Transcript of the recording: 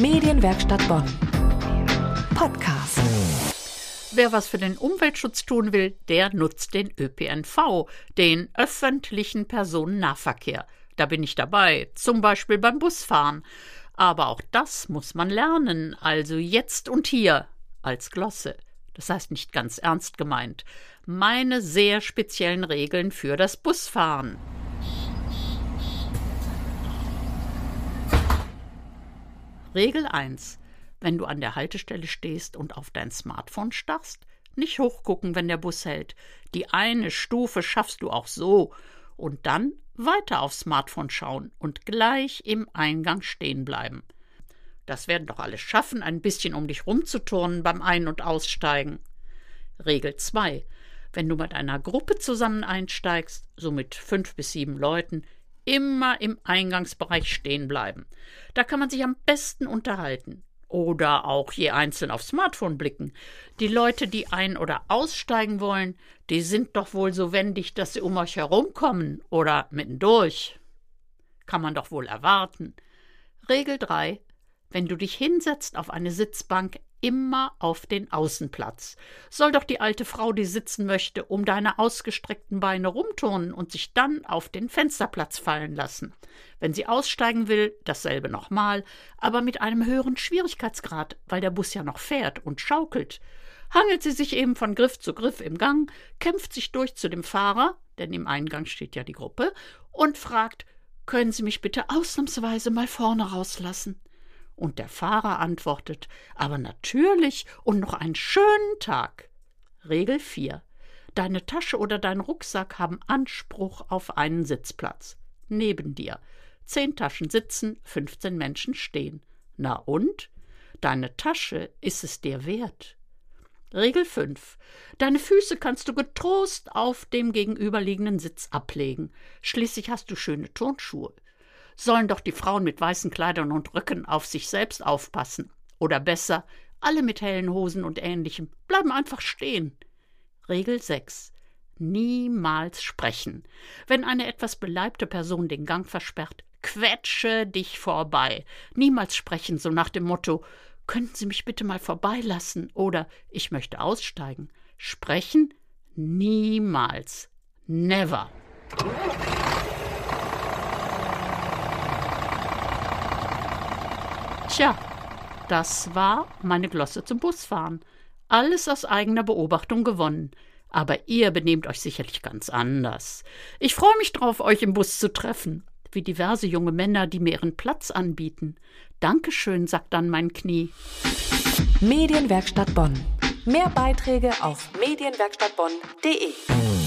Medienwerkstatt Bonn. Podcast. Wer was für den Umweltschutz tun will, der nutzt den ÖPNV, den öffentlichen Personennahverkehr. Da bin ich dabei, zum Beispiel beim Busfahren. Aber auch das muss man lernen, also jetzt und hier, als Glosse. Das heißt nicht ganz ernst gemeint. Meine sehr speziellen Regeln für das Busfahren. Regel 1. Wenn du an der Haltestelle stehst und auf dein Smartphone starrst, nicht hochgucken, wenn der Bus hält. Die eine Stufe schaffst du auch so. Und dann weiter aufs Smartphone schauen und gleich im Eingang stehen bleiben. Das werden doch alle schaffen, ein bisschen um dich rumzuturnen beim Ein- und Aussteigen. Regel 2. Wenn du mit einer Gruppe zusammen einsteigst, so mit fünf bis sieben Leuten, immer im Eingangsbereich stehen bleiben. Da kann man sich am besten unterhalten. Oder auch je einzeln aufs Smartphone blicken. Die Leute, die ein- oder aussteigen wollen, die sind doch wohl so wendig, dass sie um euch herumkommen oder mittendurch. Kann man doch wohl erwarten. Regel 3. Wenn du dich hinsetzt auf eine Sitzbank, immer auf den Außenplatz. Soll doch die alte Frau, die sitzen möchte, um deine ausgestreckten Beine rumturnen und sich dann auf den Fensterplatz fallen lassen. Wenn sie aussteigen will, dasselbe nochmal, aber mit einem höheren Schwierigkeitsgrad, weil der Bus ja noch fährt und schaukelt. Hangelt sie sich eben von Griff zu Griff im Gang, kämpft sich durch zu dem Fahrer, denn im Eingang steht ja die Gruppe, und fragt, können Sie mich bitte ausnahmsweise mal vorne rauslassen? Und der Fahrer antwortet, aber natürlich und noch einen schönen Tag. Regel 4. Deine Tasche oder dein Rucksack haben Anspruch auf einen Sitzplatz. Neben dir. Zehn Taschen sitzen, 15 Menschen stehen. Na und? Deine Tasche ist es dir wert. Regel 5. Deine Füße kannst du getrost auf dem gegenüberliegenden Sitz ablegen. Schließlich hast du schöne Turnschuhe sollen doch die Frauen mit weißen Kleidern und Röcken auf sich selbst aufpassen. Oder besser, alle mit hellen Hosen und ähnlichem bleiben einfach stehen. Regel 6. Niemals sprechen. Wenn eine etwas beleibte Person den Gang versperrt, quetsche dich vorbei. Niemals sprechen, so nach dem Motto Könnten Sie mich bitte mal vorbeilassen oder ich möchte aussteigen. Sprechen? Niemals. Never. Tja, das war meine Glosse zum Busfahren. Alles aus eigener Beobachtung gewonnen. Aber ihr benehmt euch sicherlich ganz anders. Ich freue mich drauf, euch im Bus zu treffen, wie diverse junge Männer, die mir ihren Platz anbieten. Dankeschön, sagt dann mein Knie. Medienwerkstatt Bonn. Mehr Beiträge auf medienwerkstattbonn.de.